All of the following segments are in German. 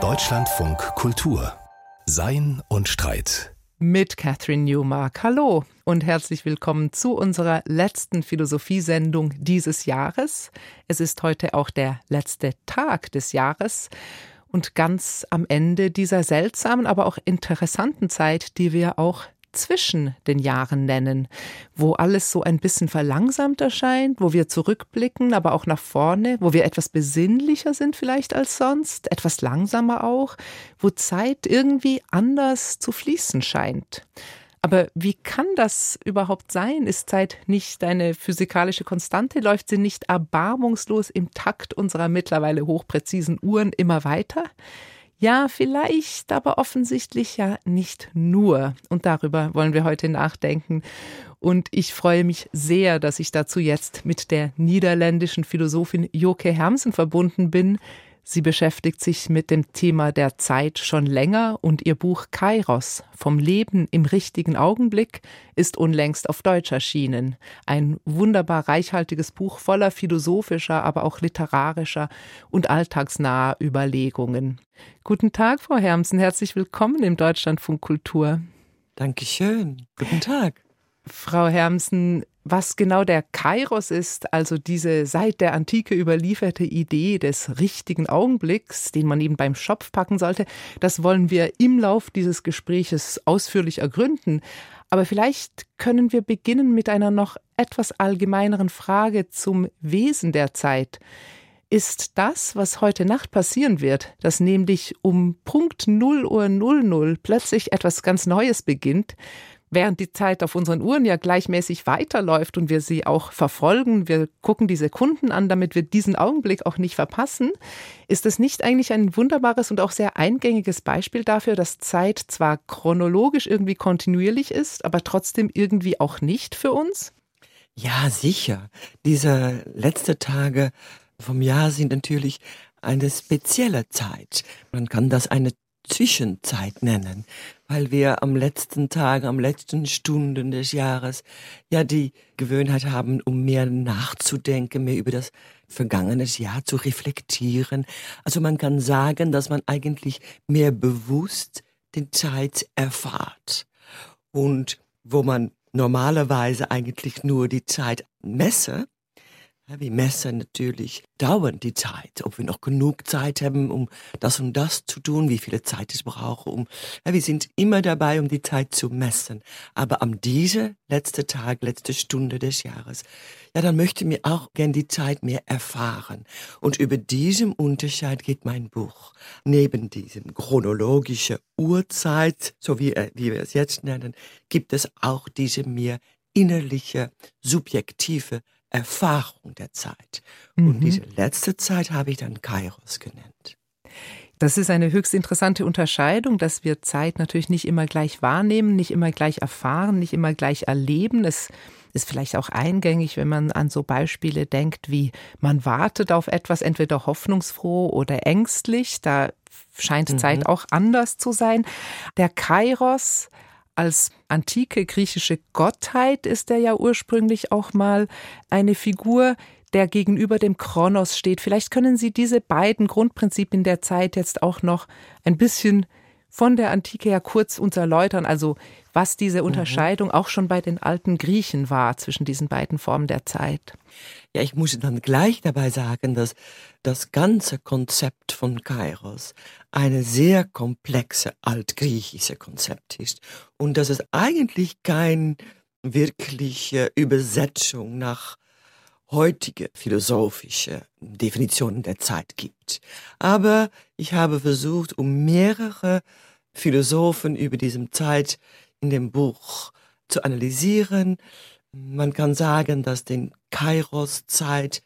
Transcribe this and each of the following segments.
Deutschlandfunk Kultur Sein und Streit mit Catherine Newmark. Hallo und herzlich willkommen zu unserer letzten Philosophiesendung dieses Jahres. Es ist heute auch der letzte Tag des Jahres und ganz am Ende dieser seltsamen, aber auch interessanten Zeit, die wir auch zwischen den Jahren nennen, wo alles so ein bisschen verlangsamt erscheint, wo wir zurückblicken, aber auch nach vorne, wo wir etwas besinnlicher sind vielleicht als sonst, etwas langsamer auch, wo Zeit irgendwie anders zu fließen scheint. Aber wie kann das überhaupt sein? Ist Zeit nicht eine physikalische Konstante? Läuft sie nicht erbarmungslos im Takt unserer mittlerweile hochpräzisen Uhren immer weiter? Ja, vielleicht, aber offensichtlich ja nicht nur. Und darüber wollen wir heute nachdenken. Und ich freue mich sehr, dass ich dazu jetzt mit der niederländischen Philosophin Joke Hermsen verbunden bin. Sie beschäftigt sich mit dem Thema der Zeit schon länger und ihr Buch Kairos vom Leben im richtigen Augenblick ist unlängst auf Deutsch erschienen. Ein wunderbar reichhaltiges Buch voller philosophischer, aber auch literarischer und alltagsnaher Überlegungen. Guten Tag, Frau Hermsen, herzlich willkommen im Deutschlandfunk Kultur. Dankeschön. Guten Tag. Frau Hermsen, was genau der Kairos ist, also diese seit der Antike überlieferte Idee des richtigen Augenblicks, den man eben beim Schopf packen sollte, das wollen wir im Lauf dieses Gespräches ausführlich ergründen. Aber vielleicht können wir beginnen mit einer noch etwas allgemeineren Frage zum Wesen der Zeit. Ist das, was heute Nacht passieren wird, dass nämlich um Punkt 0 Uhr 00 plötzlich etwas ganz Neues beginnt, während die Zeit auf unseren Uhren ja gleichmäßig weiterläuft und wir sie auch verfolgen, wir gucken die Sekunden an, damit wir diesen Augenblick auch nicht verpassen, ist es nicht eigentlich ein wunderbares und auch sehr eingängiges Beispiel dafür, dass Zeit zwar chronologisch irgendwie kontinuierlich ist, aber trotzdem irgendwie auch nicht für uns? Ja, sicher. Diese letzten Tage vom Jahr sind natürlich eine spezielle Zeit. Man kann das eine Zwischenzeit nennen, weil wir am letzten Tag, am letzten Stunden des Jahres ja die Gewöhnheit haben, um mehr nachzudenken, mehr über das vergangene Jahr zu reflektieren. Also man kann sagen, dass man eigentlich mehr bewusst die Zeit erfahrt. Und wo man normalerweise eigentlich nur die Zeit messe, wir messen natürlich dauernd die Zeit, ob wir noch genug Zeit haben, um das und das zu tun, wie viele Zeit ich brauche. Um, wir sind immer dabei, um die Zeit zu messen. Aber am diese letzte Tag, letzte Stunde des Jahres, ja, dann möchte mir auch gern die Zeit mehr erfahren. Und über diesem Unterschied geht mein Buch. Neben diesem chronologische Uhrzeit, so wie, äh, wie wir es jetzt nennen, gibt es auch diese mehr innerliche, subjektive Erfahrung der Zeit. Mhm. Und diese letzte Zeit habe ich dann Kairos genannt. Das ist eine höchst interessante Unterscheidung, dass wir Zeit natürlich nicht immer gleich wahrnehmen, nicht immer gleich erfahren, nicht immer gleich erleben. Es ist vielleicht auch eingängig, wenn man an so Beispiele denkt, wie man wartet auf etwas, entweder hoffnungsfroh oder ängstlich. Da scheint mhm. Zeit auch anders zu sein. Der Kairos als antike griechische Gottheit ist er ja ursprünglich auch mal eine Figur, der gegenüber dem Kronos steht. Vielleicht können Sie diese beiden Grundprinzipien der Zeit jetzt auch noch ein bisschen von der Antike her kurz uns erläutern, also was diese mhm. Unterscheidung mhm. auch schon bei den alten Griechen war zwischen diesen beiden Formen der Zeit. Ja, ich muss dann gleich dabei sagen, dass das ganze Konzept von Kairos eine sehr komplexe altgriechische Konzept ist und dass es eigentlich keine wirkliche Übersetzung nach heutige philosophische Definitionen der Zeit gibt. Aber ich habe versucht, um mehrere Philosophen über diese Zeit in dem Buch zu analysieren. Man kann sagen, dass den Kairos-Zeit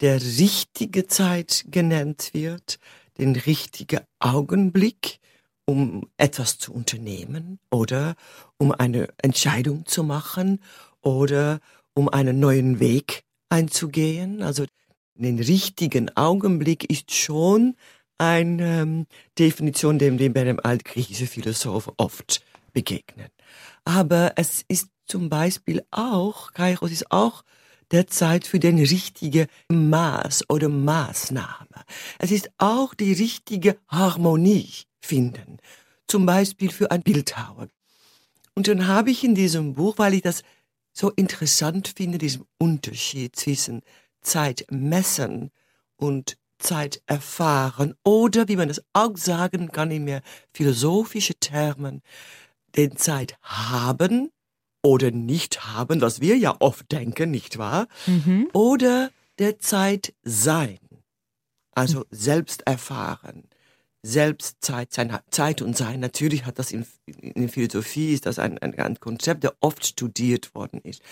der richtige Zeit genannt wird, den richtigen Augenblick, um etwas zu unternehmen oder um eine Entscheidung zu machen oder um einen neuen Weg einzugehen. Also den richtigen Augenblick ist schon eine ähm, Definition, wir bei dem altgriechischen Philosoph oft begegnen. Aber es ist zum Beispiel auch, Kairos ist auch der Zeit für den richtigen Maß oder Maßnahme. Es ist auch die richtige Harmonie finden. Zum Beispiel für ein Bildhauer. Und dann habe ich in diesem Buch, weil ich das so interessant finde, diesen Unterschied zwischen Zeit messen und Zeit erfahren oder, wie man es auch sagen kann in mehr philosophische Termen, den Zeit haben oder nicht haben, was wir ja oft denken, nicht wahr? Mhm. Oder der Zeit sein, also selbst erfahren, selbst Zeit sein, Zeit und Sein. Natürlich hat das in, in Philosophie ist das ein, ein, ein Konzept, der oft studiert worden ist.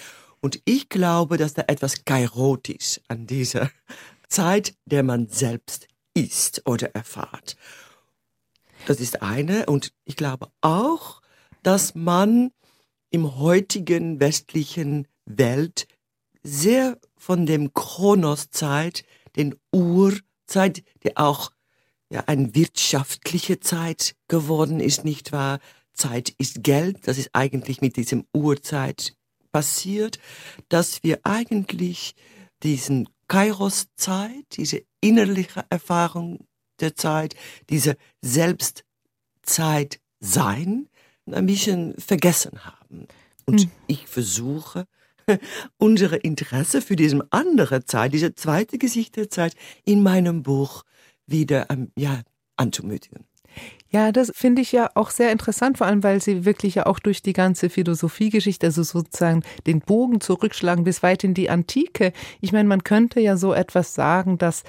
Und ich glaube, dass da etwas Kairotisch an dieser Zeit, der man selbst ist oder erfahrt. Das ist eine. Und ich glaube auch, dass man im heutigen westlichen Welt sehr von dem Chronoszeit, den Urzeit, die auch ja eine wirtschaftliche Zeit geworden ist, nicht wahr? Zeit ist Geld, das ist eigentlich mit diesem Urzeit passiert, dass wir eigentlich diesen Kairos-Zeit, diese innerliche Erfahrung der Zeit, diese Selbstzeit sein, ein bisschen vergessen haben. Und hm. ich versuche, unsere Interesse für diese andere Zeit, diese zweite Gesicht der Zeit in meinem Buch wieder ähm, ja, anzumütigen. Ja, das finde ich ja auch sehr interessant, vor allem weil Sie wirklich ja auch durch die ganze Philosophiegeschichte, also sozusagen den Bogen zurückschlagen bis weit in die Antike. Ich meine, man könnte ja so etwas sagen, dass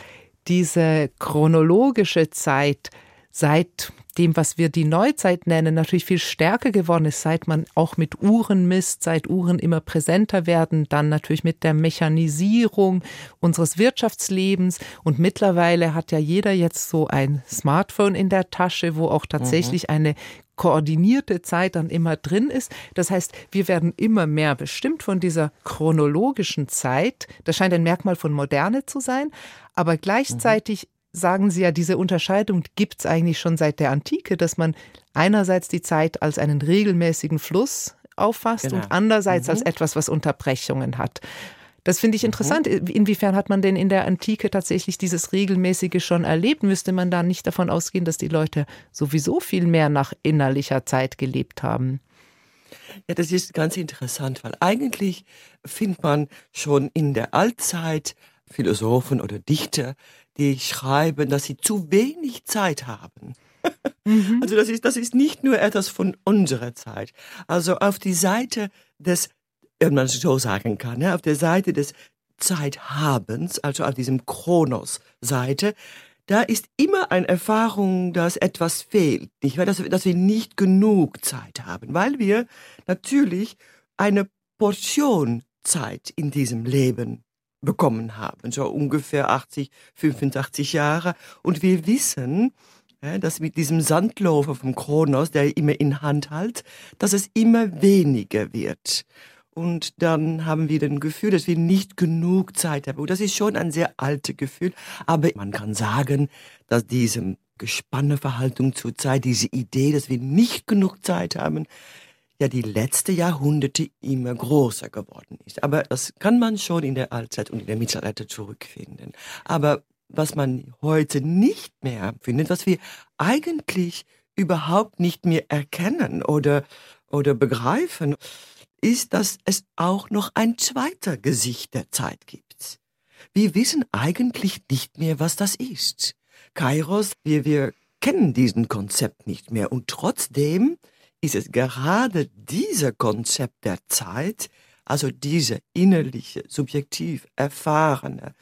diese chronologische Zeit seit dem, was wir die Neuzeit nennen, natürlich viel stärker geworden ist, seit man auch mit Uhren misst, seit Uhren immer präsenter werden, dann natürlich mit der Mechanisierung unseres Wirtschaftslebens und mittlerweile hat ja jeder jetzt so ein Smartphone in der Tasche, wo auch tatsächlich mhm. eine koordinierte Zeit dann immer drin ist. Das heißt, wir werden immer mehr bestimmt von dieser chronologischen Zeit. Das scheint ein Merkmal von Moderne zu sein. Aber gleichzeitig sagen Sie ja, diese Unterscheidung gibt es eigentlich schon seit der Antike, dass man einerseits die Zeit als einen regelmäßigen Fluss auffasst genau. und andererseits mhm. als etwas, was Unterbrechungen hat. Das finde ich mhm. interessant. Mhm. Inwiefern hat man denn in der Antike tatsächlich dieses Regelmäßige schon erlebt? Müsste man da nicht davon ausgehen, dass die Leute sowieso viel mehr nach innerlicher Zeit gelebt haben? Ja, das ist ganz interessant, weil eigentlich findet man schon in der Altzeit Philosophen oder Dichter, die schreiben, dass sie zu wenig Zeit haben. Mhm. Also das ist, das ist nicht nur etwas von unserer Zeit. Also auf die Seite des, wenn man so sagen kann, ja, auf der Seite des Zeithabens, also auf diesem Kronos-Seite, da ist immer eine Erfahrung, dass etwas fehlt, nicht wahr? Dass, dass wir nicht genug Zeit haben, weil wir natürlich eine Portion Zeit in diesem Leben bekommen haben, so ungefähr 80, 85 Jahre. Und wir wissen, dass mit diesem Sandlofer vom Kronos, der immer in Hand hält, dass es immer weniger wird. Und dann haben wir das Gefühl, dass wir nicht genug Zeit haben. Und das ist schon ein sehr altes Gefühl. Aber man kann sagen, dass diese Gespanneverhaltung zur Zeit, diese Idee, dass wir nicht genug Zeit haben, ja die letzte Jahrhunderte immer größer geworden ist. Aber das kann man schon in der Altzeit und in der Mittelalter zurückfinden. Aber was man heute nicht mehr findet, was wir eigentlich überhaupt nicht mehr erkennen oder, oder begreifen, ist, dass es auch noch ein zweiter Gesicht der Zeit gibt. Wir wissen eigentlich nicht mehr, was das ist. Kairos, wir, wir kennen diesen Konzept nicht mehr und trotzdem ist es gerade dieser Konzept der Zeit, also diese innerliche, subjektiv erfahrene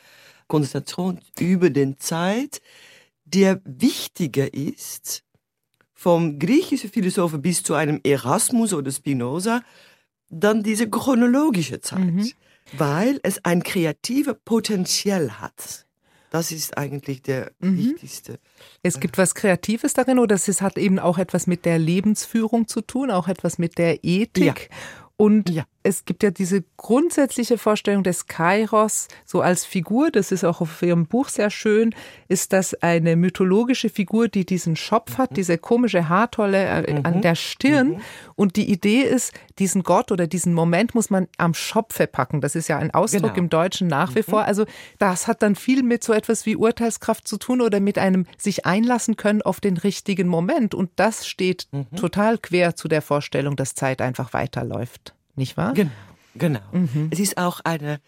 Konzentration über den Zeit, der wichtiger ist, vom griechischen Philosophen bis zu einem Erasmus oder Spinoza, dann diese chronologische Zeit, mhm. weil es ein kreatives Potenzial hat. Das ist eigentlich der mhm. wichtigste. Es gibt was Kreatives darin oder es hat eben auch etwas mit der Lebensführung zu tun, auch etwas mit der Ethik. Ja. Und ja. Es gibt ja diese grundsätzliche Vorstellung des Kairos so als Figur, das ist auch auf Ihrem Buch sehr schön, ist das eine mythologische Figur, die diesen Schopf hat, mhm. diese komische Haartolle äh, mhm. an der Stirn. Mhm. Und die Idee ist, diesen Gott oder diesen Moment muss man am Schopfe packen. Das ist ja ein Ausdruck genau. im Deutschen nach wie mhm. vor. Also das hat dann viel mit so etwas wie Urteilskraft zu tun oder mit einem sich einlassen können auf den richtigen Moment. Und das steht mhm. total quer zu der Vorstellung, dass Zeit einfach weiterläuft nicht wahr? Genau. genau. Mhm. Es ist auch eine,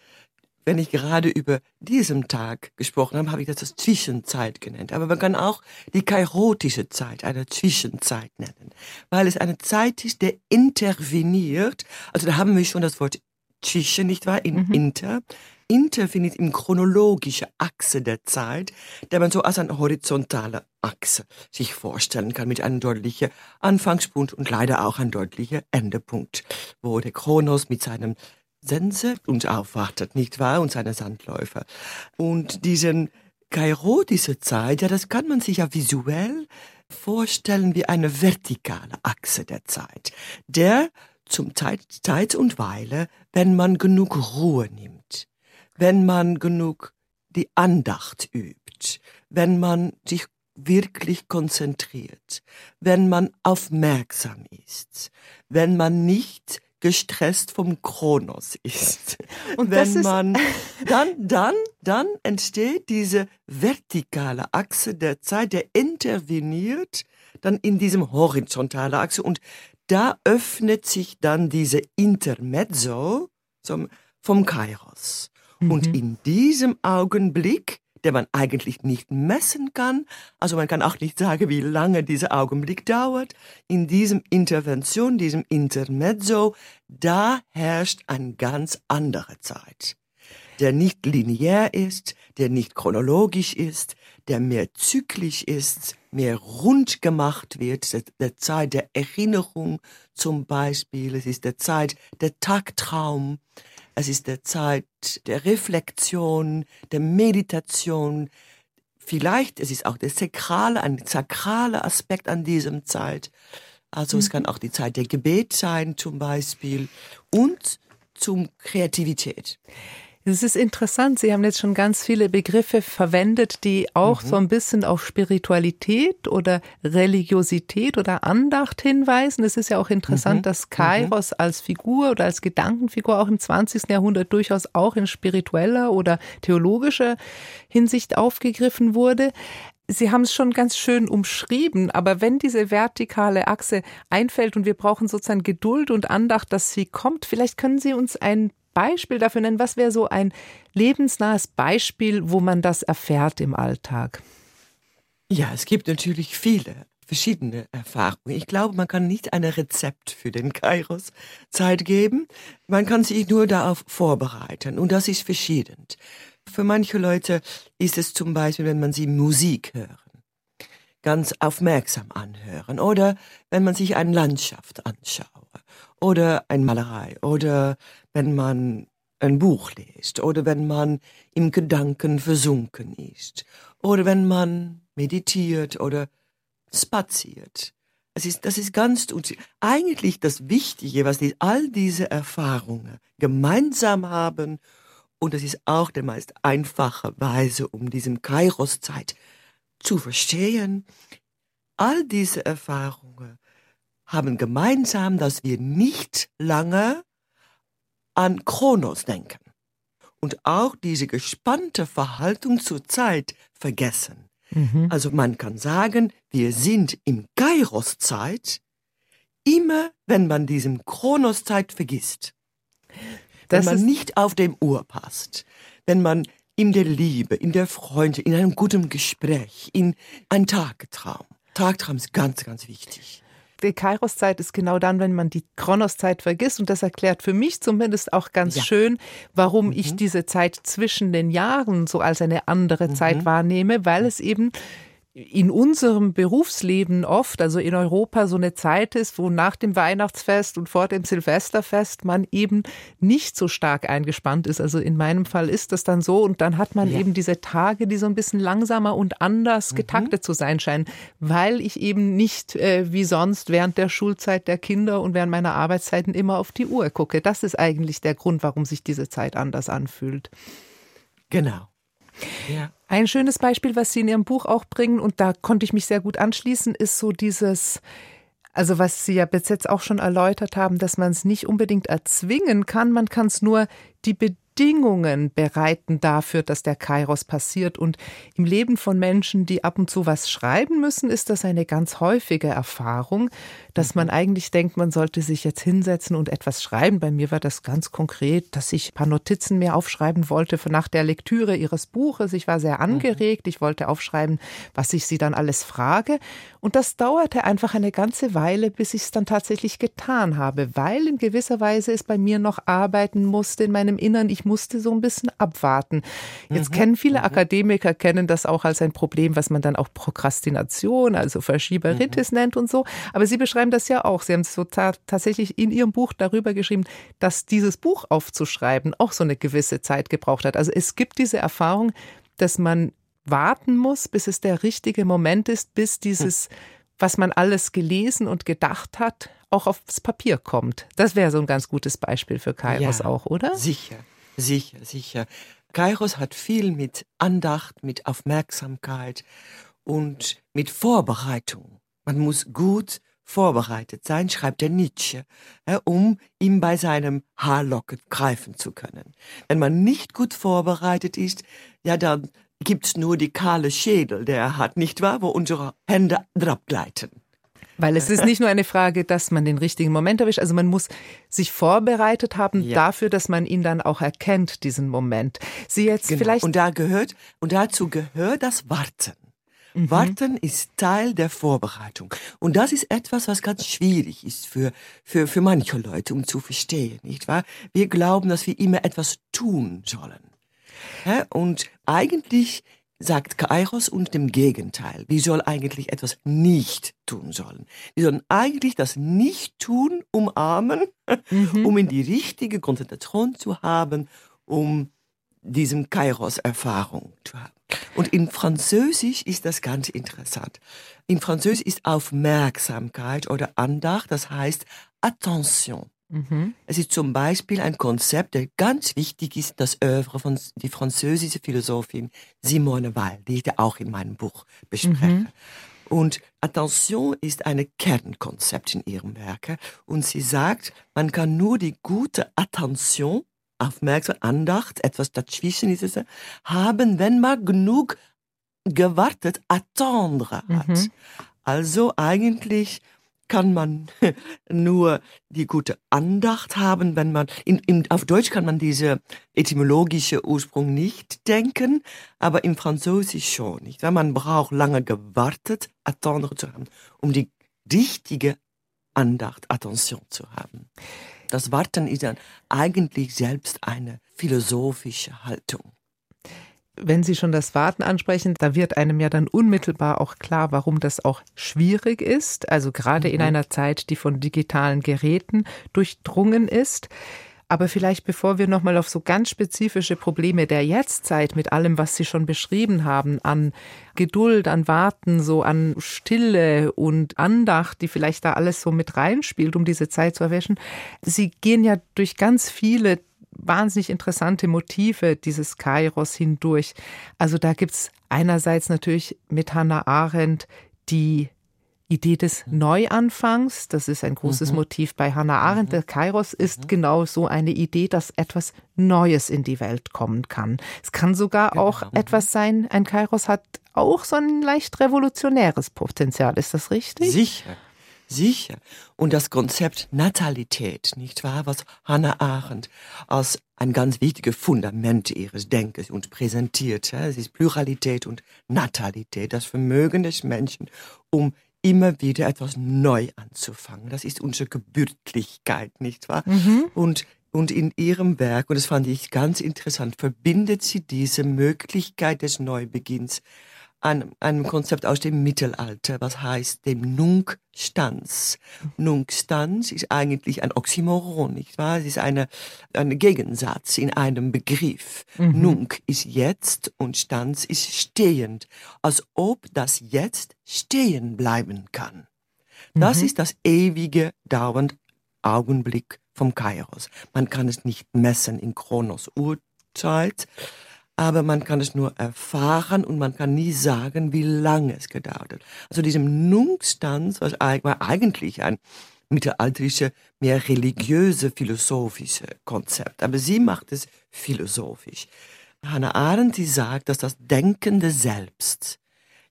wenn ich gerade über diesen Tag gesprochen habe, habe ich das als Zwischenzeit genannt. Aber man kann auch die kairotische Zeit eine Zwischenzeit nennen, weil es eine Zeit ist, der interveniert. Also da haben wir schon das Wort zwischen, nicht wahr? In mhm. inter interveniert in chronologische Achse der Zeit, der man so als eine horizontale Achse sich vorstellen kann, mit einem deutlichen Anfangspunkt und leider auch ein deutlicher Endepunkt, wo der Kronos mit seinem Sense uns aufwartet, nicht wahr? Und seine Sandläufer. Und diesen Kairo, Zeit, ja, das kann man sich ja visuell vorstellen wie eine vertikale Achse der Zeit, der zum Zeit, Zeit und Weile, wenn man genug Ruhe nimmt, wenn man genug die Andacht übt, wenn man sich wirklich konzentriert, wenn man aufmerksam ist, wenn man nicht gestresst vom Kronos ist. Und wenn man dann dann dann entsteht diese vertikale Achse der Zeit, der interveniert dann in diesem horizontale Achse und da öffnet sich dann diese Intermezzo vom Kairos. Mhm. Und in diesem Augenblick, der man eigentlich nicht messen kann, also man kann auch nicht sagen, wie lange dieser Augenblick dauert, in diesem Intervention, diesem Intermezzo, da herrscht eine ganz andere Zeit der nicht linear ist, der nicht chronologisch ist, der mehr zyklisch ist, mehr rund gemacht wird, der, der Zeit der Erinnerung zum Beispiel, es ist der Zeit der Tagtraum, es ist der Zeit der Reflexion, der Meditation. Vielleicht, es ist auch der sakrale, ein sakraler Aspekt an diesem Zeit. Also mhm. es kann auch die Zeit der Gebet sein zum Beispiel und zum Kreativität. Es ist interessant, Sie haben jetzt schon ganz viele Begriffe verwendet, die auch mhm. so ein bisschen auf Spiritualität oder Religiosität oder Andacht hinweisen. Es ist ja auch interessant, mhm. dass Kairos mhm. als Figur oder als Gedankenfigur auch im 20. Jahrhundert durchaus auch in spiritueller oder theologischer Hinsicht aufgegriffen wurde. Sie haben es schon ganz schön umschrieben, aber wenn diese vertikale Achse einfällt und wir brauchen sozusagen Geduld und Andacht, dass sie kommt, vielleicht können Sie uns ein Beispiel dafür nennen? Was wäre so ein lebensnahes Beispiel, wo man das erfährt im Alltag? Ja, es gibt natürlich viele verschiedene Erfahrungen. Ich glaube, man kann nicht ein Rezept für den Kairos Zeit geben. Man kann sich nur darauf vorbereiten und das ist verschieden. Für manche Leute ist es zum Beispiel, wenn man sie Musik hören, ganz aufmerksam anhören oder wenn man sich eine Landschaft anschaut oder eine Malerei oder wenn man ein Buch liest oder wenn man im Gedanken versunken ist oder wenn man meditiert oder spaziert. Es ist, das ist ganz, eigentlich das Wichtige, was die, all diese Erfahrungen gemeinsam haben und das ist auch der meist einfache Weise, um diesen Kairos-Zeit zu verstehen. All diese Erfahrungen haben gemeinsam, dass wir nicht lange an Kronos denken und auch diese gespannte Verhaltung zur Zeit vergessen. Mhm. Also man kann sagen, wir sind im Kairos-Zeit, immer wenn man diesem Kronos-Zeit vergisst. Wenn man nicht auf dem Uhr passt, wenn man in der Liebe, in der Freunde, in einem guten Gespräch, in ein Tagtraum. Tagtraum ist ganz, ganz wichtig die Kairos-Zeit ist genau dann, wenn man die Kronos-Zeit vergisst. Und das erklärt für mich zumindest auch ganz ja. schön, warum mhm. ich diese Zeit zwischen den Jahren so als eine andere mhm. Zeit wahrnehme, weil es eben in unserem Berufsleben oft, also in Europa, so eine Zeit ist, wo nach dem Weihnachtsfest und vor dem Silvesterfest man eben nicht so stark eingespannt ist. Also in meinem Fall ist das dann so und dann hat man ja. eben diese Tage, die so ein bisschen langsamer und anders mhm. getaktet zu sein scheinen, weil ich eben nicht äh, wie sonst während der Schulzeit der Kinder und während meiner Arbeitszeiten immer auf die Uhr gucke. Das ist eigentlich der Grund, warum sich diese Zeit anders anfühlt. Genau. Ein schönes Beispiel, was Sie in Ihrem Buch auch bringen, und da konnte ich mich sehr gut anschließen, ist so dieses, also was Sie ja bis jetzt auch schon erläutert haben, dass man es nicht unbedingt erzwingen kann, man kann es nur die Bedingungen Bedingungen bereiten dafür, dass der Kairos passiert. Und im Leben von Menschen, die ab und zu was schreiben müssen, ist das eine ganz häufige Erfahrung, dass man eigentlich denkt, man sollte sich jetzt hinsetzen und etwas schreiben. Bei mir war das ganz konkret, dass ich ein paar Notizen mehr aufschreiben wollte nach der Lektüre ihres Buches. Ich war sehr angeregt. Ich wollte aufschreiben, was ich sie dann alles frage. Und das dauerte einfach eine ganze Weile, bis ich es dann tatsächlich getan habe, weil in gewisser Weise es bei mir noch arbeiten musste in meinem Innern. Ich musste so ein bisschen abwarten. Jetzt mhm. kennen viele mhm. Akademiker, kennen das auch als ein Problem, was man dann auch Prokrastination, also Verschieberitis mhm. nennt und so. Aber Sie beschreiben das ja auch. Sie haben so ta tatsächlich in Ihrem Buch darüber geschrieben, dass dieses Buch aufzuschreiben auch so eine gewisse Zeit gebraucht hat. Also es gibt diese Erfahrung, dass man warten muss, bis es der richtige Moment ist, bis dieses, was man alles gelesen und gedacht hat, auch aufs Papier kommt. Das wäre so ein ganz gutes Beispiel für Kairos ja, auch, oder? Sicher. Sicher, sicher. Kairos hat viel mit Andacht, mit Aufmerksamkeit und mit Vorbereitung. Man muss gut vorbereitet sein, schreibt der Nietzsche, um ihm bei seinem Haarlocken greifen zu können. Wenn man nicht gut vorbereitet ist, ja, dann gibt's nur die kahle Schädel, der er hat, nicht wahr, wo unsere Hände drauf gleiten. Weil es ist nicht nur eine Frage, dass man den richtigen Moment erwischt, also man muss sich vorbereitet haben ja. dafür, dass man ihn dann auch erkennt, diesen Moment. Sie jetzt genau. vielleicht. Und da gehört, und dazu gehört das Warten. Mhm. Warten ist Teil der Vorbereitung. Und das ist etwas, was ganz schwierig ist für, für, für manche Leute, um zu verstehen, nicht wahr? Wir glauben, dass wir immer etwas tun sollen. Und eigentlich sagt Kairos und dem Gegenteil. Wir sollen eigentlich etwas nicht tun sollen. Wir sollen eigentlich das Nicht-Tun umarmen, mhm. um in die richtige Konzentration zu haben, um diesem Kairos-Erfahrung zu haben. Und in Französisch ist das ganz interessant. In Französisch ist Aufmerksamkeit oder Andacht, das heißt Attention. Mhm. Es ist zum Beispiel ein Konzept, der ganz wichtig ist, das Oeuvre von die französische Philosophin Simone Weil, die ich auch in meinem Buch bespreche. Mhm. Und Attention ist ein Kernkonzept in ihrem Werke. Und sie sagt, man kann nur die gute Attention, Aufmerksamkeit, Andacht, etwas dazwischen ist es, haben, wenn man genug gewartet, attendre hat. Mhm. Also eigentlich kann man nur die gute Andacht haben, wenn man, in, in, auf Deutsch kann man diese etymologische Ursprung nicht denken, aber im Französisch schon, nicht? Man braucht lange gewartet, attendre zu haben, um die richtige Andacht, Attention zu haben. Das Warten ist dann eigentlich selbst eine philosophische Haltung wenn Sie schon das Warten ansprechen, da wird einem ja dann unmittelbar auch klar, warum das auch schwierig ist. Also gerade mhm. in einer Zeit, die von digitalen Geräten durchdrungen ist. Aber vielleicht bevor wir nochmal auf so ganz spezifische Probleme der Jetztzeit mit allem, was Sie schon beschrieben haben, an Geduld, an Warten, so an Stille und Andacht, die vielleicht da alles so mit reinspielt, um diese Zeit zu erwischen. Sie gehen ja durch ganz viele wahnsinnig interessante Motive dieses Kairos hindurch. Also da gibt es einerseits natürlich mit Hannah Arendt die Idee des Neuanfangs, das ist ein großes mhm. Motiv bei Hannah Arendt. Mhm. Der Kairos ist mhm. genau so eine Idee, dass etwas Neues in die Welt kommen kann. Es kann sogar genau. auch etwas sein, ein Kairos hat auch so ein leicht revolutionäres Potenzial. Ist das richtig? Sicher. Sicher. Und das Konzept Natalität, nicht wahr, was Hannah Arendt als ein ganz wichtiges Fundament ihres Denkens uns präsentiert. Es ist Pluralität und Natalität, das Vermögen des Menschen, um immer wieder etwas neu anzufangen. Das ist unsere Gebürtlichkeit, nicht wahr? Mhm. Und und in ihrem Werk, und das fand ich ganz interessant, verbindet sie diese Möglichkeit des Neubeginns einem, einem Konzept aus dem Mittelalter, was heißt dem Nunc Stans. Nunc Stans ist eigentlich ein Oxymoron, nicht wahr? Es ist eine, ein Gegensatz in einem Begriff. Mhm. Nunc ist jetzt und Stans ist stehend, als ob das Jetzt stehen bleiben kann. Das mhm. ist das ewige, dauernd Augenblick vom Kairos. Man kann es nicht messen in Kronos Uhrzeit, aber man kann es nur erfahren und man kann nie sagen, wie lange es gedauert hat. Also diesem Nungstanz, was war eigentlich ein mittelalterlicher, mehr religiöse, philosophische Konzept. Aber sie macht es philosophisch. Hannah Arendt, die sagt, dass das Denkende Selbst,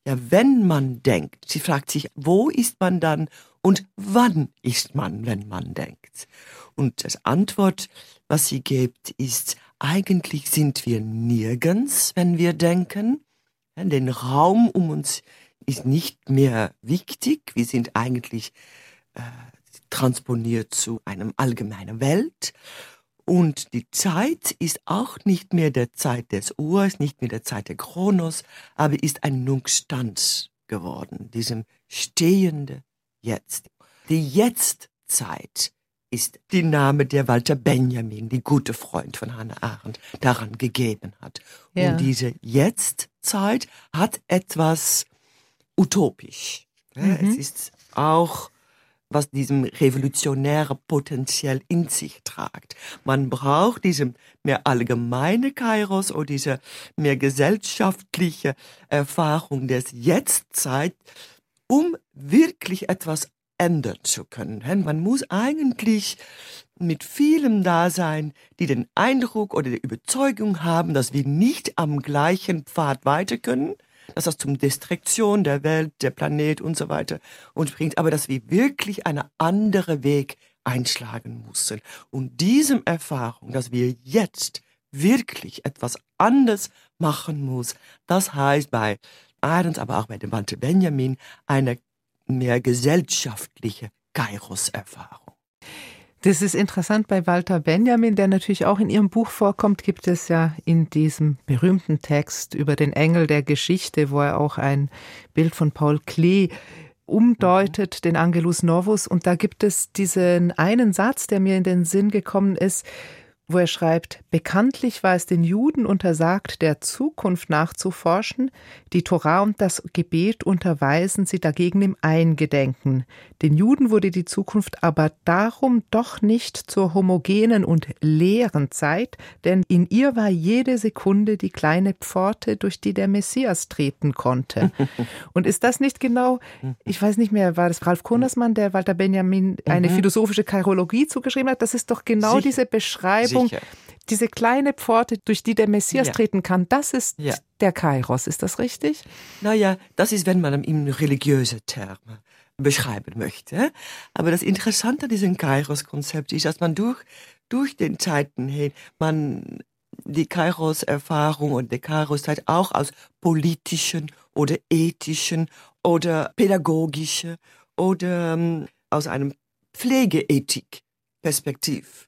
ja, wenn man denkt, sie fragt sich, wo ist man dann und wann ist man, wenn man denkt? Und das Antwort, was sie gibt, ist, eigentlich sind wir nirgends, wenn wir denken. Den Raum um uns ist nicht mehr wichtig. Wir sind eigentlich äh, transponiert zu einem allgemeinen Welt. Und die Zeit ist auch nicht mehr der Zeit des Urs, nicht mehr der Zeit der Kronos, aber ist ein Nunstand geworden, diesem stehende Jetzt. Die Jetztzeit ist die Name, der Walter Benjamin, die gute Freund von Hannah Arendt, daran gegeben hat. Ja. Und diese Jetztzeit hat etwas utopisch. Mhm. Es ist auch was diesem revolutionären Potenzial in sich tragt. Man braucht diese mehr allgemeine Kairos oder diese mehr gesellschaftliche Erfahrung des Jetztzeit, um wirklich etwas ändern zu können. Man muss eigentlich mit vielem da sein, die den Eindruck oder die Überzeugung haben, dass wir nicht am gleichen Pfad weiter können, dass das zum Distraktion der Welt, der Planet und so weiter uns bringt, aber dass wir wirklich einen anderen Weg einschlagen müssen. Und diesem Erfahrung, dass wir jetzt wirklich etwas anders machen muss, das heißt bei Arendt, aber auch bei dem Walter Benjamin, eine mehr gesellschaftliche Kairos-Erfahrung. Das ist interessant bei Walter Benjamin, der natürlich auch in Ihrem Buch vorkommt, gibt es ja in diesem berühmten Text über den Engel der Geschichte, wo er auch ein Bild von Paul Klee umdeutet, den Angelus Novus. Und da gibt es diesen einen Satz, der mir in den Sinn gekommen ist, wo er schreibt, bekanntlich war es den Juden untersagt, der Zukunft nachzuforschen, die Torah und das Gebet unterweisen sie dagegen im Eingedenken. Den Juden wurde die Zukunft aber darum doch nicht zur homogenen und leeren Zeit, denn in ihr war jede Sekunde die kleine Pforte, durch die der Messias treten konnte. und ist das nicht genau, ich weiß nicht mehr, war das Ralf Konersmann, der Walter Benjamin eine mhm. philosophische Kairologie zugeschrieben hat? Das ist doch genau Sicher. diese Beschreibung. Sicher diese kleine Pforte, durch die der Messias ja. treten kann, das ist ja. der Kairos. Ist das richtig? Naja, das ist, wenn man ihn religiöse Terme beschreiben möchte. Aber das Interessante an diesem Kairos-Konzept ist, dass man durch, durch den Zeiten hin, man die Kairos-Erfahrung und die Kairos-Zeit auch aus politischen oder ethischen oder pädagogischen oder ähm, aus einem Pflegeethik-Perspektiv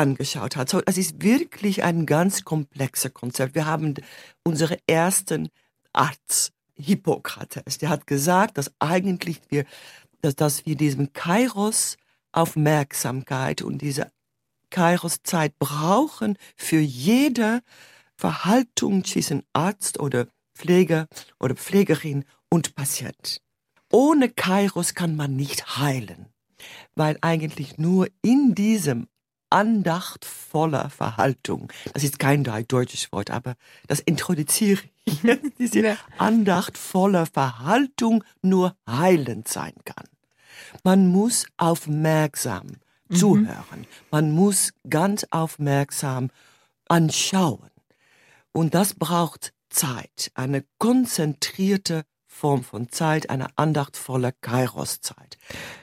angeschaut hat. So, es ist wirklich ein ganz komplexer Konzept. Wir haben unsere ersten Arzt, Hippokrates, der hat gesagt, dass eigentlich wir, dass, dass wir diesen Kairos Aufmerksamkeit und diese Kairos-Zeit brauchen für jede Verhaltung zwischen Arzt oder Pfleger oder Pflegerin und Patient. Ohne Kairos kann man nicht heilen, weil eigentlich nur in diesem andachtvoller Verhaltung. Das ist kein deutsches Wort, aber das introduziere ich jetzt, diese andachtvoller Verhaltung nur heilend sein kann. Man muss aufmerksam mhm. zuhören. Man muss ganz aufmerksam anschauen. Und das braucht Zeit, eine konzentrierte Form von Zeit, eine andachtvolle Kairos-Zeit.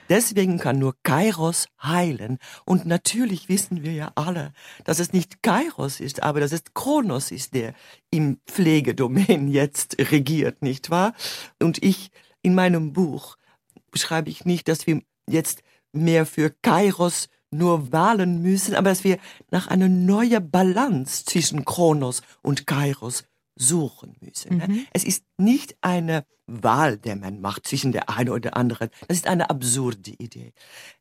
Deswegen kann nur Kairos heilen. Und natürlich wissen wir ja alle, dass es nicht Kairos ist, aber dass es Kronos ist, der im Pflegedomain jetzt regiert, nicht wahr? Und ich in meinem Buch beschreibe ich nicht, dass wir jetzt mehr für Kairos nur wahlen müssen, aber dass wir nach einer neuen Balance zwischen Kronos und Kairos suchen müssen. Mhm. Es ist nicht eine Wahl, der man macht zwischen der einen oder der anderen. Das ist eine absurde Idee.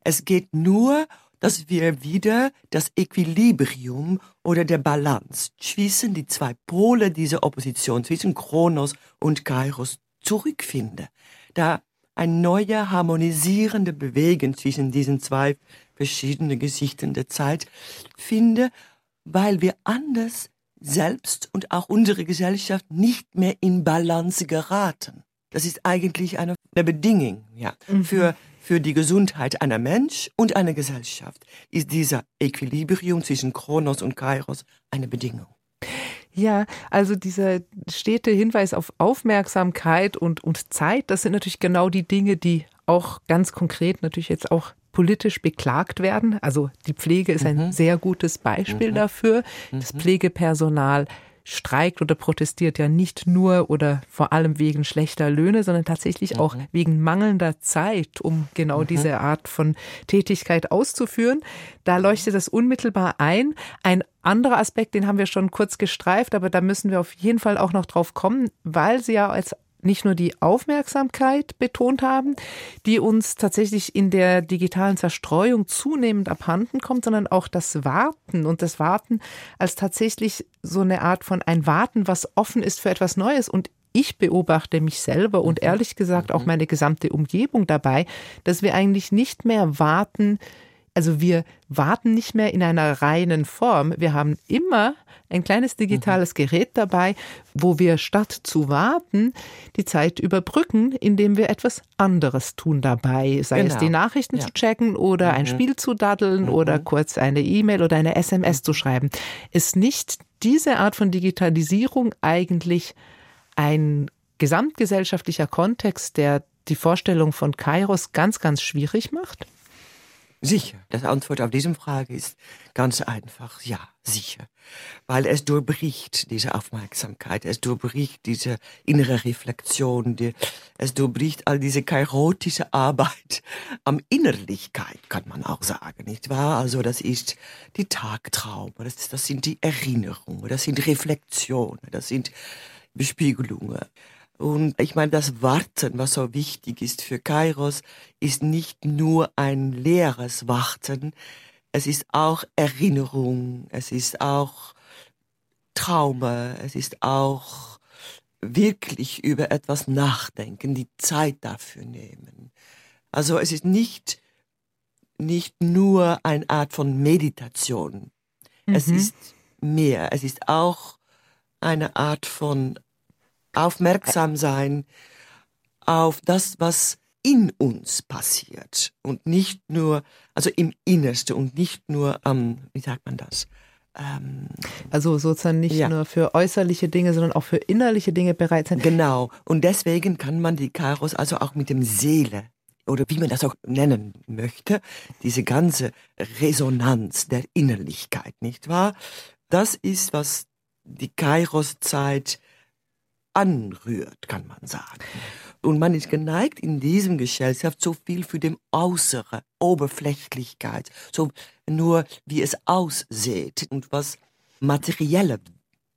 Es geht nur, dass wir wieder das Equilibrium oder der Balance zwischen die zwei Pole dieser Opposition, zwischen Kronos und Kairos zurückfinden. Da ein neuer harmonisierender Bewegen zwischen diesen zwei verschiedenen Gesichten der Zeit finde, weil wir anders selbst und auch unsere Gesellschaft nicht mehr in Balance geraten. Das ist eigentlich eine, eine Bedingung ja, mhm. für, für die Gesundheit einer Mensch und einer Gesellschaft. Ist dieser Equilibrium zwischen Kronos und Kairos eine Bedingung. Ja, also dieser stete Hinweis auf Aufmerksamkeit und, und Zeit, das sind natürlich genau die Dinge, die auch ganz konkret natürlich jetzt auch politisch beklagt werden. Also die Pflege ist ein mhm. sehr gutes Beispiel mhm. dafür. Das mhm. Pflegepersonal streikt oder protestiert ja nicht nur oder vor allem wegen schlechter Löhne, sondern tatsächlich mhm. auch wegen mangelnder Zeit, um genau mhm. diese Art von Tätigkeit auszuführen. Da leuchtet das unmittelbar ein. Ein anderer Aspekt, den haben wir schon kurz gestreift, aber da müssen wir auf jeden Fall auch noch drauf kommen, weil sie ja als nicht nur die Aufmerksamkeit betont haben, die uns tatsächlich in der digitalen Zerstreuung zunehmend abhanden kommt, sondern auch das Warten und das Warten als tatsächlich so eine Art von ein Warten, was offen ist für etwas Neues. Und ich beobachte mich selber und mhm. ehrlich gesagt auch mhm. meine gesamte Umgebung dabei, dass wir eigentlich nicht mehr warten, also wir warten nicht mehr in einer reinen Form. Wir haben immer ein kleines digitales mhm. Gerät dabei, wo wir statt zu warten die Zeit überbrücken, indem wir etwas anderes tun dabei. Sei genau. es die Nachrichten ja. zu checken oder mhm. ein Spiel zu daddeln mhm. oder kurz eine E-Mail oder eine SMS zu schreiben. Ist nicht diese Art von Digitalisierung eigentlich ein gesamtgesellschaftlicher Kontext, der die Vorstellung von Kairos ganz, ganz schwierig macht? Sicher. Das Antwort auf diese Frage ist ganz einfach. Ja, sicher. Weil es durchbricht diese Aufmerksamkeit. Es durchbricht diese innere Reflexion. Die, es durchbricht all diese kairotische Arbeit am Innerlichkeit, kann man auch sagen, nicht wahr? Also das ist die Tagtraum. Das, das sind die Erinnerungen. Das sind Reflexionen. Das sind Bespiegelungen. Und ich meine, das Warten, was so wichtig ist für Kairos, ist nicht nur ein leeres Warten, es ist auch Erinnerung, es ist auch Trauma, es ist auch wirklich über etwas nachdenken, die Zeit dafür nehmen. Also es ist nicht, nicht nur eine Art von Meditation. Mhm. Es ist mehr. Es ist auch eine Art von aufmerksam sein auf das, was in uns passiert und nicht nur, also im Innersten und nicht nur am, wie sagt man das? Ähm, also sozusagen nicht ja. nur für äußerliche Dinge, sondern auch für innerliche Dinge bereit sein. Genau. Und deswegen kann man die Karos also auch mit dem Seele oder wie man das auch nennen möchte, diese ganze Resonanz der Innerlichkeit, nicht wahr? Das ist, was die Kairos-Zeit anrührt, kann man sagen. Und man ist geneigt in diesem Gesellschaft so viel für dem Äußere, Oberflächlichkeit, so nur wie es aussieht und was materielle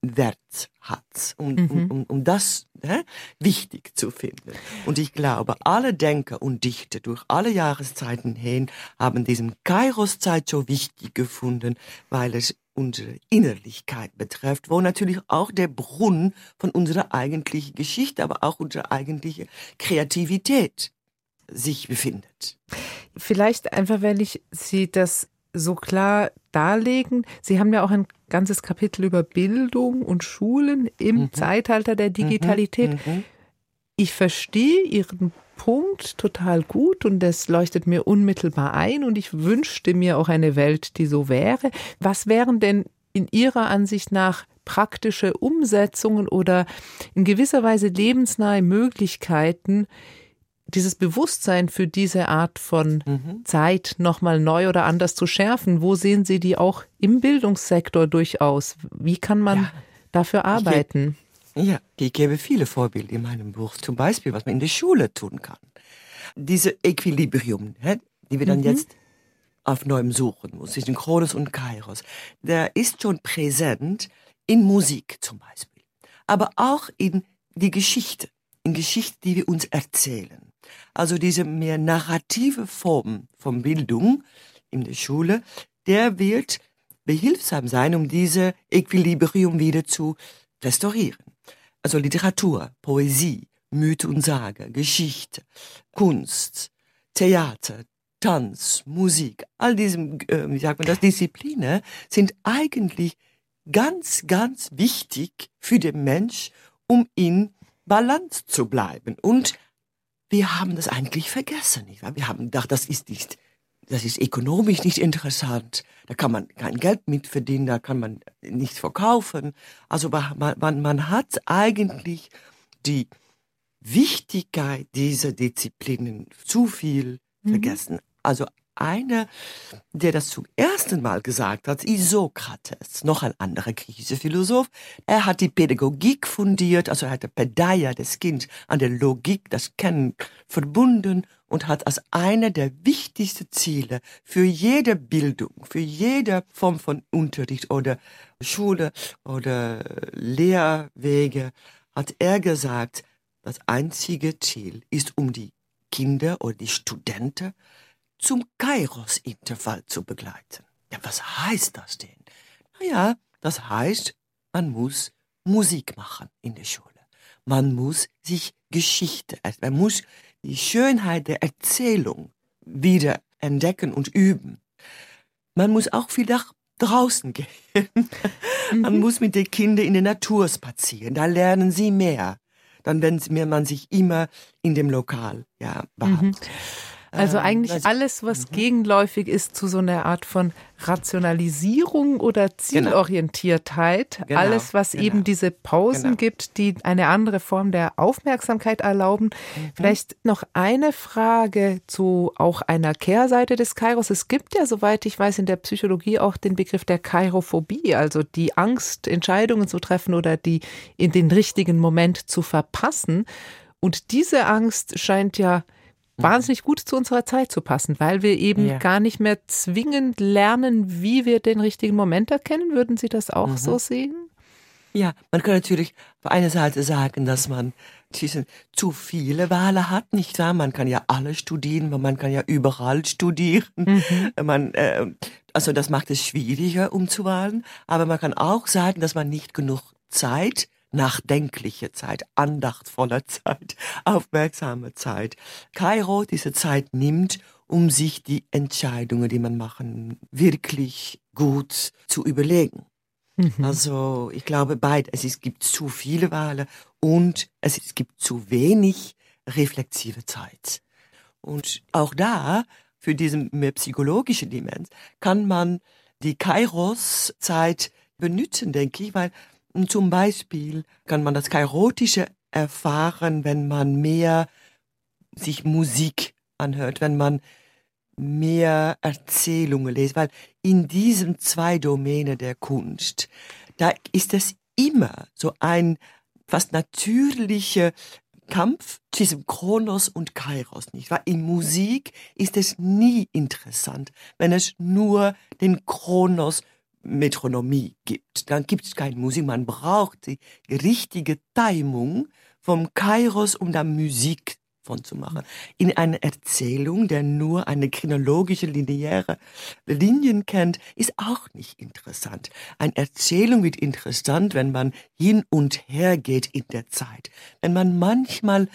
Wert hat, um, mhm. um, um, um das ne, wichtig zu finden. Und ich glaube, alle Denker und Dichter durch alle Jahreszeiten hin haben diesen Kairos-Zeit so wichtig gefunden, weil es unsere Innerlichkeit betrifft, wo natürlich auch der Brunnen von unserer eigentlichen Geschichte, aber auch unserer eigentlichen Kreativität sich befindet. Vielleicht einfach, wenn ich Sie das so klar darlegen. Sie haben ja auch ein ganzes Kapitel über Bildung und Schulen im mhm. Zeitalter der Digitalität. Mhm. Mhm. Ich verstehe Ihren Punkt total gut und das leuchtet mir unmittelbar ein und ich wünschte mir auch eine Welt, die so wäre. Was wären denn in Ihrer Ansicht nach praktische Umsetzungen oder in gewisser Weise lebensnahe Möglichkeiten, dieses Bewusstsein für diese Art von mhm. Zeit nochmal neu oder anders zu schärfen? Wo sehen Sie die auch im Bildungssektor durchaus? Wie kann man ja. dafür arbeiten? Ja, ich gebe viele Vorbilder in meinem Buch. Zum Beispiel, was man in der Schule tun kann. Diese Equilibrium, die wir dann mhm. jetzt auf neuem suchen muss, zwischen Kronos und Kairos, der ist schon präsent in Musik zum Beispiel. aber auch in die Geschichte, in Geschichte, die wir uns erzählen. Also diese mehr narrative Form von Bildung in der Schule, der wird behilfsam sein, um diese Equilibrium wieder zu restaurieren. Also Literatur, Poesie, Mythe und Sage, Geschichte, Kunst, Theater, Tanz, Musik, all diese, äh, wie sagt man das, Disziplinen sind eigentlich ganz, ganz wichtig für den Mensch, um in Balance zu bleiben. Und wir haben das eigentlich vergessen. Nicht wahr? Wir haben gedacht, das ist nicht, das ist ökonomisch nicht interessant. Da kann man kein Geld mit verdienen, da kann man nichts verkaufen. Also man, man, man hat eigentlich die Wichtigkeit dieser Disziplinen zu viel mhm. vergessen. Also einer, der das zum ersten Mal gesagt hat, ist Sokrates, noch ein anderer griechischer Philosoph. Er hat die Pädagogik fundiert, also er hat der Pedaia, das Kind, an der Logik, das Kennen verbunden und hat als einer der wichtigsten Ziele für jede Bildung, für jede Form von Unterricht oder Schule oder Lehrwege, hat er gesagt, das einzige Ziel ist, um die Kinder oder die Studenten zum Kairos-Intervall zu begleiten. Ja, was heißt das denn? Naja, das heißt, man muss Musik machen in der Schule. Man muss sich Geschichte, man muss die Schönheit der Erzählung wieder entdecken und üben. Man muss auch viel nach draußen gehen. man mhm. muss mit den Kindern in der Natur spazieren. Da lernen sie mehr, dann wenn man sich immer in dem Lokal ja, behauptet. Mhm. Also ähm, eigentlich alles, was mhm. gegenläufig ist zu so einer Art von Rationalisierung oder genau. Zielorientiertheit. Genau, alles, was genau, eben diese Pausen genau. gibt, die eine andere Form der Aufmerksamkeit erlauben. Mhm. Vielleicht noch eine Frage zu auch einer Kehrseite des Kairos. Es gibt ja, soweit ich weiß, in der Psychologie auch den Begriff der Kairophobie, also die Angst, Entscheidungen zu treffen oder die in den richtigen Moment zu verpassen. Und diese Angst scheint ja wahnsinnig gut zu unserer Zeit zu passen, weil wir eben ja. gar nicht mehr zwingend lernen, wie wir den richtigen Moment erkennen. Würden Sie das auch mhm. so sehen? Ja, man kann natürlich auf einer Seite sagen, dass man zu viele Wahlen hat, nicht wahr? Man kann ja alle studieren, man kann ja überall studieren. Mhm. Man, äh, also das macht es schwieriger umzuwahlen. Aber man kann auch sagen, dass man nicht genug Zeit nachdenkliche Zeit, andachtvoller Zeit, aufmerksame Zeit. Kairo diese Zeit nimmt, um sich die Entscheidungen, die man machen, wirklich gut zu überlegen. Mhm. Also ich glaube beid, es, gibt zu viele Wahlen und es, es gibt zu wenig reflexive Zeit. Und auch da, für diese mehr psychologische Dimension, kann man die Kairos-Zeit benutzen, denke ich, weil zum Beispiel kann man das Kairotische erfahren, wenn man mehr sich Musik anhört, wenn man mehr Erzählungen liest, weil in diesen zwei Domänen der Kunst, da ist es immer so ein fast natürlicher Kampf zwischen Kronos und Kairos, nicht wahr? In Musik ist es nie interessant, wenn es nur den Kronos Metronomie gibt. Dann gibt es keine Musik. Man braucht die richtige Timung vom Kairos, um da Musik von zu machen. In einer Erzählung, der nur eine chronologische, lineare Linien kennt, ist auch nicht interessant. Eine Erzählung wird interessant, wenn man hin und her geht in der Zeit. Wenn man manchmal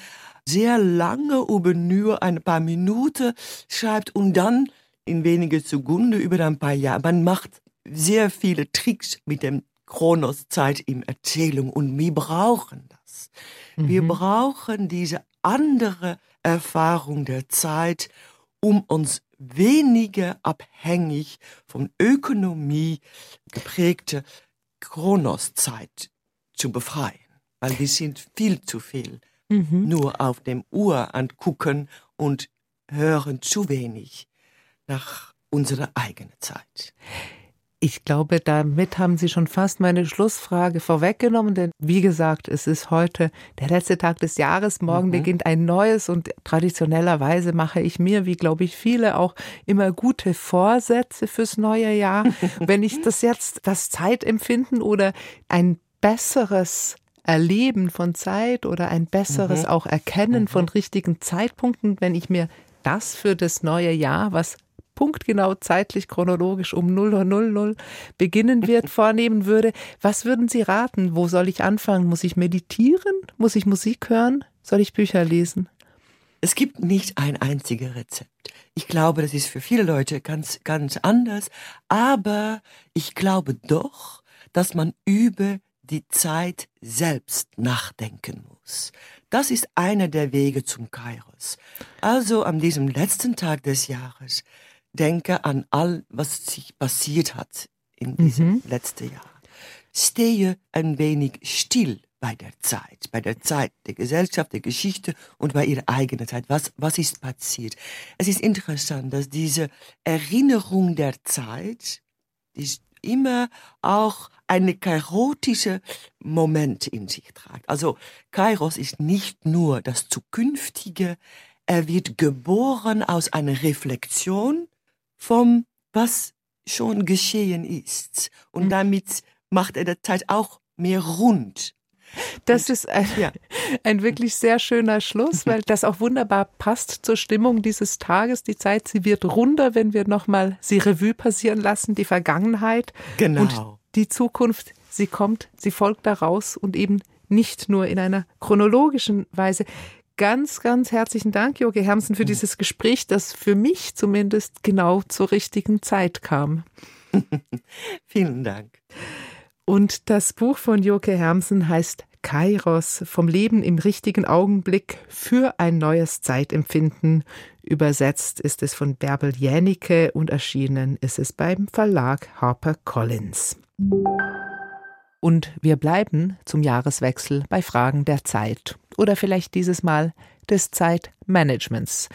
sehr lange über nur ein paar Minuten schreibt und dann in wenige Sekunden über ein paar Jahre. Man macht sehr viele Tricks mit dem Kronoszeit im Erzählung und wir brauchen das. Mhm. Wir brauchen diese andere Erfahrung der Zeit, um uns weniger abhängig von Ökonomie geprägte Kronoszeit zu befreien, weil wir sind viel zu viel mhm. nur auf dem Uhr angucken und hören zu wenig nach unserer eigenen Zeit. Ich glaube, damit haben Sie schon fast meine Schlussfrage vorweggenommen, denn wie gesagt, es ist heute der letzte Tag des Jahres, morgen mhm. beginnt ein neues und traditionellerweise mache ich mir, wie glaube ich viele auch, immer gute Vorsätze fürs neue Jahr. Wenn ich das jetzt, das Zeitempfinden oder ein besseres Erleben von Zeit oder ein besseres mhm. auch Erkennen mhm. von richtigen Zeitpunkten, wenn ich mir das für das neue Jahr, was punktgenau zeitlich chronologisch um 0.00 beginnen wird, vornehmen würde. Was würden Sie raten? Wo soll ich anfangen? Muss ich meditieren? Muss ich Musik hören? Soll ich Bücher lesen? Es gibt nicht ein einziges Rezept. Ich glaube, das ist für viele Leute ganz, ganz anders. Aber ich glaube doch, dass man über die Zeit selbst nachdenken muss. Das ist einer der Wege zum Kairos. Also an diesem letzten Tag des Jahres denke an all, was sich passiert hat in diesem mhm. letzten Jahr. Stehe ein wenig still bei der Zeit, bei der Zeit der Gesellschaft, der Geschichte und bei ihrer eigenen Zeit. Was, was ist passiert? Es ist interessant, dass diese Erinnerung der Zeit ist immer auch eine kairotische Moment in sich tragt. Also Kairos ist nicht nur das Zukünftige, er wird geboren aus einer Reflexion vom, was schon geschehen ist. Und mhm. damit macht er der Zeit auch mehr rund. Das ist ein, ja. ein, wirklich sehr schöner Schluss, weil das auch wunderbar passt zur Stimmung dieses Tages. Die Zeit, sie wird runder, wenn wir nochmal sie Revue passieren lassen, die Vergangenheit. Genau. Und die Zukunft, sie kommt, sie folgt daraus und eben nicht nur in einer chronologischen Weise. Ganz, ganz herzlichen Dank, Joge Hermsen, für mhm. dieses Gespräch, das für mich zumindest genau zur richtigen Zeit kam. Vielen Dank. Und das Buch von Joke Hermsen heißt Kairos vom Leben im richtigen Augenblick für ein neues Zeitempfinden. Übersetzt ist es von Bärbel Jänicke und erschienen ist es beim Verlag HarperCollins. Und wir bleiben zum Jahreswechsel bei Fragen der Zeit oder vielleicht dieses Mal des Zeitmanagements.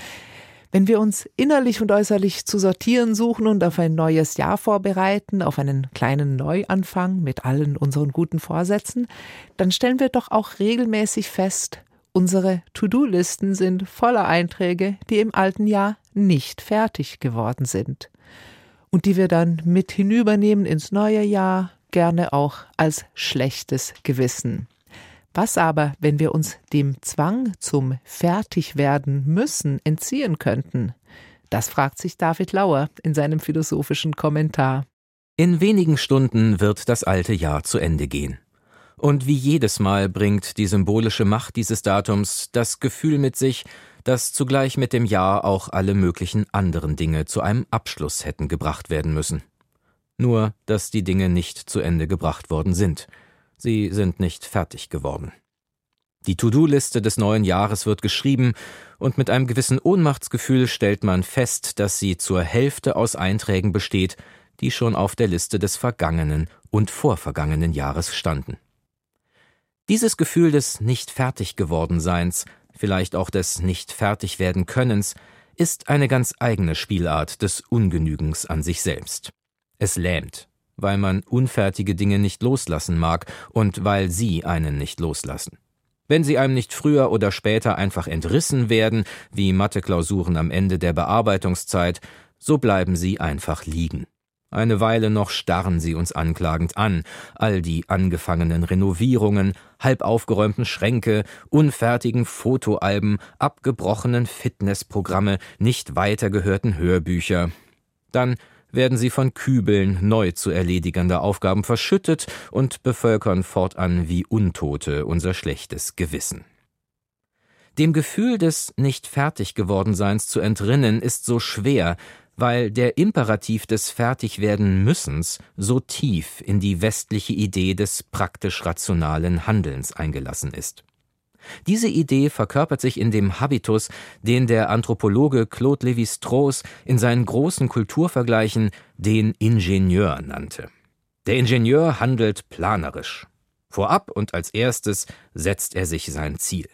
Wenn wir uns innerlich und äußerlich zu sortieren suchen und auf ein neues Jahr vorbereiten, auf einen kleinen Neuanfang mit allen unseren guten Vorsätzen, dann stellen wir doch auch regelmäßig fest, unsere To-Do-Listen sind voller Einträge, die im alten Jahr nicht fertig geworden sind und die wir dann mit hinübernehmen ins neue Jahr, gerne auch als schlechtes Gewissen. Was aber, wenn wir uns dem Zwang zum Fertigwerden müssen entziehen könnten? Das fragt sich David Lauer in seinem philosophischen Kommentar. In wenigen Stunden wird das alte Jahr zu Ende gehen. Und wie jedes Mal bringt die symbolische Macht dieses Datums das Gefühl mit sich, dass zugleich mit dem Jahr auch alle möglichen anderen Dinge zu einem Abschluss hätten gebracht werden müssen. Nur, dass die Dinge nicht zu Ende gebracht worden sind. Sie sind nicht fertig geworden. Die To-Do-Liste des neuen Jahres wird geschrieben, und mit einem gewissen Ohnmachtsgefühl stellt man fest, dass sie zur Hälfte aus Einträgen besteht, die schon auf der Liste des vergangenen und vorvergangenen Jahres standen. Dieses Gefühl des nicht fertig geworden Seins, vielleicht auch des nicht fertig werden Könnens, ist eine ganz eigene Spielart des Ungenügens an sich selbst. Es lähmt, weil man unfertige Dinge nicht loslassen mag und weil sie einen nicht loslassen. Wenn sie einem nicht früher oder später einfach entrissen werden, wie Matheklausuren am Ende der Bearbeitungszeit, so bleiben sie einfach liegen. Eine Weile noch starren sie uns anklagend an, all die angefangenen Renovierungen, halb aufgeräumten Schränke, unfertigen Fotoalben, abgebrochenen Fitnessprogramme, nicht weitergehörten Hörbücher. Dann werden sie von Kübeln neu zu erledigender Aufgaben verschüttet und bevölkern fortan wie Untote unser schlechtes Gewissen. Dem Gefühl des nicht fertig geworden Seins zu entrinnen ist so schwer, weil der Imperativ des Fertigwerden müssens so tief in die westliche Idee des praktisch rationalen Handelns eingelassen ist. Diese Idee verkörpert sich in dem Habitus, den der Anthropologe Claude Lévi-Strauss in seinen großen Kulturvergleichen den Ingenieur nannte. Der Ingenieur handelt planerisch. Vorab und als erstes setzt er sich sein Ziel.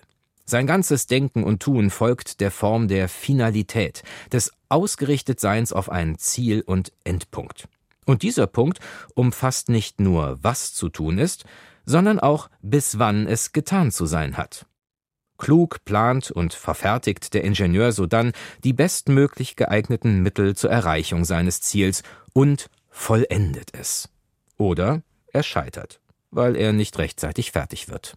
Sein ganzes Denken und Tun folgt der Form der Finalität, des Ausgerichtetseins auf ein Ziel und Endpunkt. Und dieser Punkt umfasst nicht nur, was zu tun ist, sondern auch bis wann es getan zu sein hat. Klug plant und verfertigt der Ingenieur sodann die bestmöglich geeigneten Mittel zur Erreichung seines Ziels und vollendet es. Oder er scheitert, weil er nicht rechtzeitig fertig wird.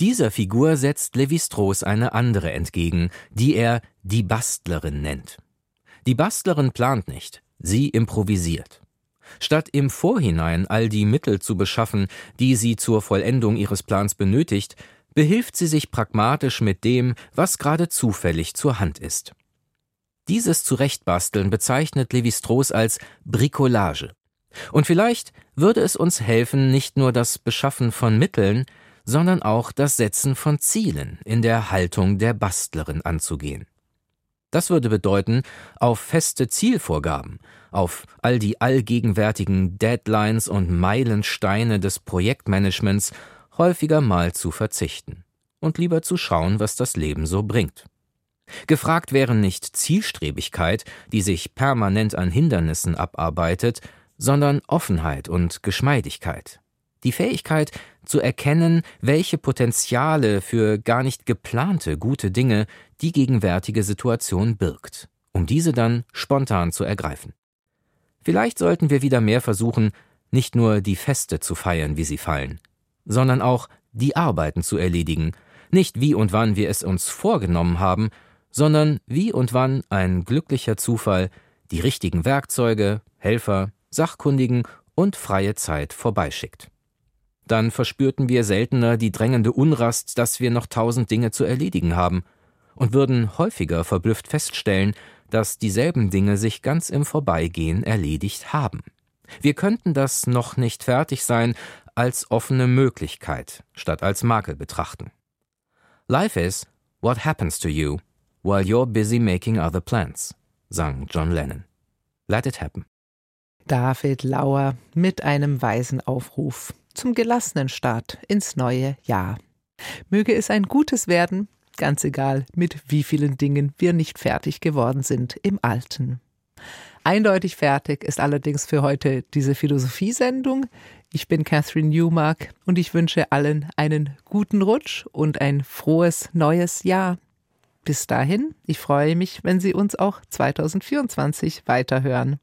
Dieser Figur setzt Levi-Strauss eine andere entgegen, die er die Bastlerin nennt. Die Bastlerin plant nicht, sie improvisiert. Statt im Vorhinein all die Mittel zu beschaffen, die sie zur Vollendung ihres Plans benötigt, behilft sie sich pragmatisch mit dem, was gerade zufällig zur Hand ist. Dieses Zurechtbasteln bezeichnet Levi-Strauss als Bricolage. Und vielleicht würde es uns helfen, nicht nur das Beschaffen von Mitteln, sondern auch das Setzen von Zielen in der Haltung der Bastlerin anzugehen. Das würde bedeuten, auf feste Zielvorgaben, auf all die allgegenwärtigen Deadlines und Meilensteine des Projektmanagements häufiger mal zu verzichten und lieber zu schauen, was das Leben so bringt. Gefragt wären nicht Zielstrebigkeit, die sich permanent an Hindernissen abarbeitet, sondern Offenheit und Geschmeidigkeit. Die Fähigkeit zu erkennen, welche Potenziale für gar nicht geplante gute Dinge die gegenwärtige Situation birgt, um diese dann spontan zu ergreifen. Vielleicht sollten wir wieder mehr versuchen, nicht nur die Feste zu feiern, wie sie fallen, sondern auch die Arbeiten zu erledigen, nicht wie und wann wir es uns vorgenommen haben, sondern wie und wann ein glücklicher Zufall die richtigen Werkzeuge, Helfer, Sachkundigen und freie Zeit vorbeischickt. Dann verspürten wir seltener die drängende Unrast, dass wir noch tausend Dinge zu erledigen haben, und würden häufiger verblüfft feststellen, dass dieselben Dinge sich ganz im Vorbeigehen erledigt haben. Wir könnten das noch nicht fertig sein als offene Möglichkeit statt als Makel betrachten. Life is what happens to you while you're busy making other plans, sang John Lennon. Let it happen. David Lauer mit einem weisen Aufruf zum gelassenen Start ins neue Jahr. Möge es ein gutes werden, ganz egal, mit wie vielen Dingen wir nicht fertig geworden sind im Alten. Eindeutig fertig ist allerdings für heute diese Philosophiesendung. Ich bin Catherine Newmark und ich wünsche allen einen guten Rutsch und ein frohes neues Jahr. Bis dahin, ich freue mich, wenn Sie uns auch 2024 weiterhören.